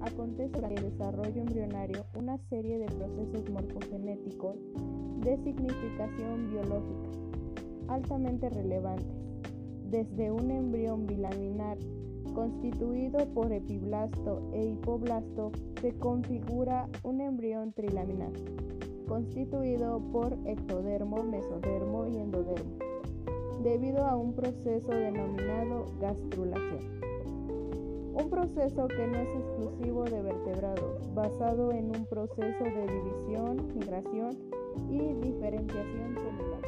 acontece durante el desarrollo embrionario una serie de procesos morfogenéticos de significación biológica altamente relevantes, desde un embrión bilaminar constituido por epiblasto e hipoblasto se configura un embrión trilaminar, constituido por ectodermo, mesodermo y endodermo debido a un proceso denominado gastrulación. Un proceso que no es exclusivo de vertebrados, basado en un proceso de división, migración y diferenciación celular.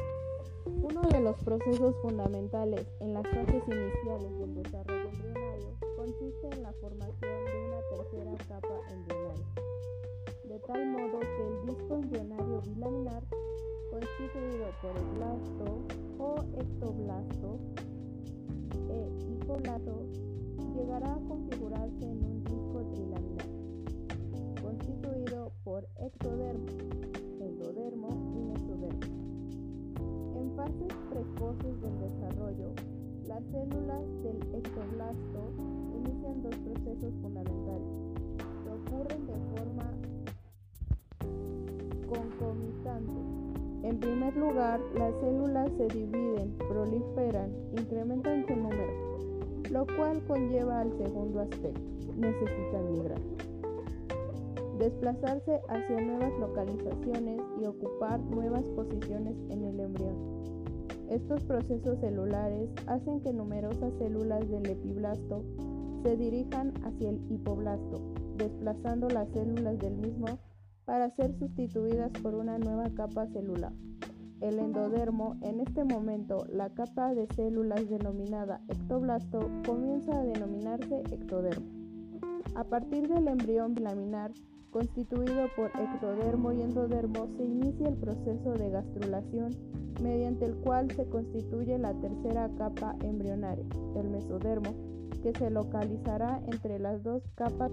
Uno de los procesos fundamentales en las fases iniciales del desarrollo embrionario consiste en la formación de una tercera capa embrionaria, de tal modo que el disco embrionario bilaminar constituido por el blasto o ectoblasto e hipoblasto, llegará a configurarse en un disco trilaminar, constituido por ectodermo, endodermo y mesodermo. En fases precoces del desarrollo, las células del ectoblasto inician dos procesos fundamentales que ocurren de forma concomitante en primer lugar, las células se dividen, proliferan, incrementan su número, lo cual conlleva al segundo aspecto, necesitan migrar. Desplazarse hacia nuevas localizaciones y ocupar nuevas posiciones en el embrión. Estos procesos celulares hacen que numerosas células del epiblasto se dirijan hacia el hipoblasto, desplazando las células del mismo para ser sustituidas por una nueva capa celular. El endodermo, en este momento, la capa de células denominada ectoblasto, comienza a denominarse ectodermo. A partir del embrión bilaminar, constituido por ectodermo y endodermo, se inicia el proceso de gastrulación, mediante el cual se constituye la tercera capa embrionaria, el mesodermo, que se localizará entre las dos capas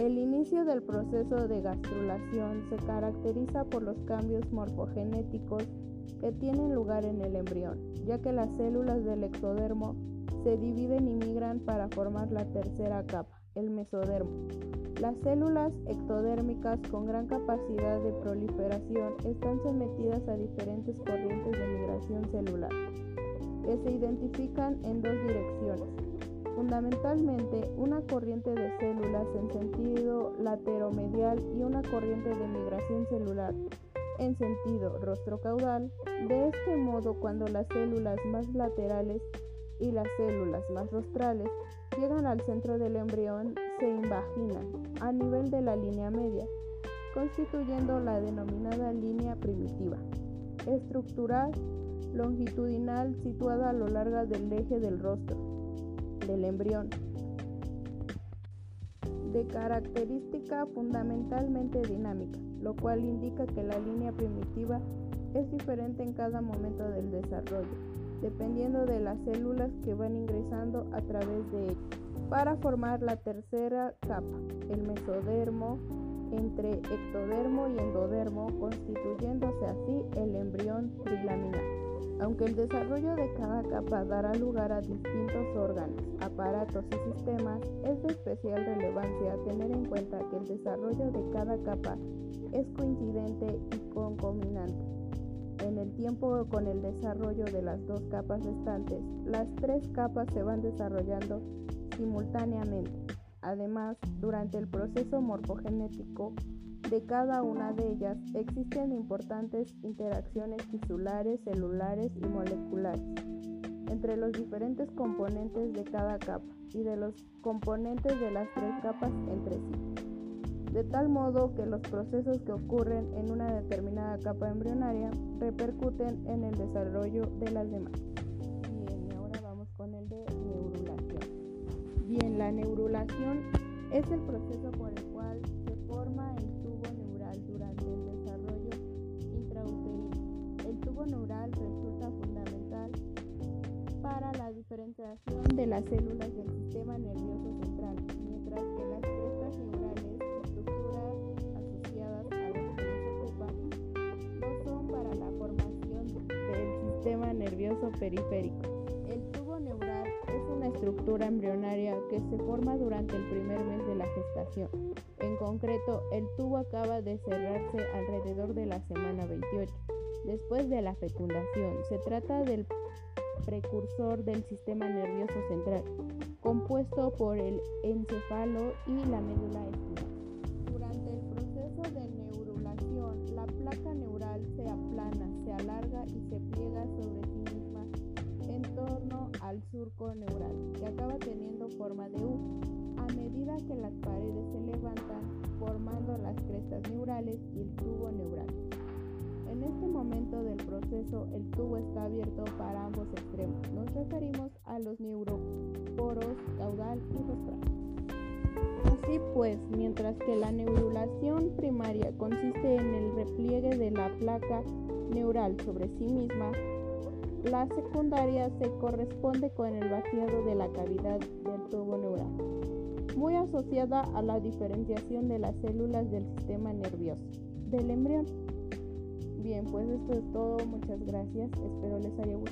el inicio del proceso de gastrulación se caracteriza por los cambios morfogenéticos que tienen lugar en el embrión, ya que las células del ectodermo se dividen y migran para formar la tercera capa, el mesodermo. Las células ectodérmicas con gran capacidad de proliferación están sometidas a diferentes corrientes de migración celular, que se identifican en dos direcciones fundamentalmente una corriente de células en sentido lateromedial y una corriente de migración celular en sentido rostrocaudal. De este modo, cuando las células más laterales y las células más rostrales llegan al centro del embrión, se invaginan a nivel de la línea media, constituyendo la denominada línea primitiva, estructural longitudinal situada a lo largo del eje del rostro del embrión, de característica fundamentalmente dinámica, lo cual indica que la línea primitiva es diferente en cada momento del desarrollo, dependiendo de las células que van ingresando a través de ella, para formar la tercera capa, el mesodermo, entre ectodermo y endodermo, constituyéndose así el embrión trilaminar aunque el desarrollo de cada capa dará lugar a distintos órganos, aparatos y sistemas, es de especial relevancia tener en cuenta que el desarrollo de cada capa es coincidente y concominante. Tiempo con el desarrollo de las dos capas restantes, las tres capas se van desarrollando simultáneamente. Además, durante el proceso morfogenético, de cada una de ellas existen importantes interacciones tisulares, celulares y moleculares entre los diferentes componentes de cada capa y de los componentes de las tres capas entre sí, de tal modo que los procesos que ocurren en una determinada capa embrionaria repercuten en el desarrollo de las demás. Bien, y ahora vamos con el de neurulación. Bien, la neurulación es el proceso por el cual se forma el neural resulta fundamental para la diferenciación de las células del sistema nervioso central, mientras que las crestas neurales, sistema nervioso periférico. El tubo neural es una estructura embrionaria que se forma durante el primer mes de la gestación. En concreto, el tubo acaba de cerrarse alrededor de la semana 28, después de la fecundación. Se trata del precursor del sistema nervioso central, compuesto por el encéfalo y la médula espinal. Y se pliega sobre sí misma en torno al surco neural, que acaba teniendo forma de U. A medida que las paredes se levantan, formando las crestas neurales y el tubo neural. En este momento del proceso el tubo está abierto para ambos extremos. Nos referimos a los neuroporos caudal y rostral. Así pues, mientras que la neurulación primaria consiste en el repliegue de la placa neural sobre sí misma, la secundaria se corresponde con el vaciado de la cavidad del tubo neural, muy asociada a la diferenciación de las células del sistema nervioso del embrión. Bien, pues esto es todo. Muchas gracias. Espero les haya gustado.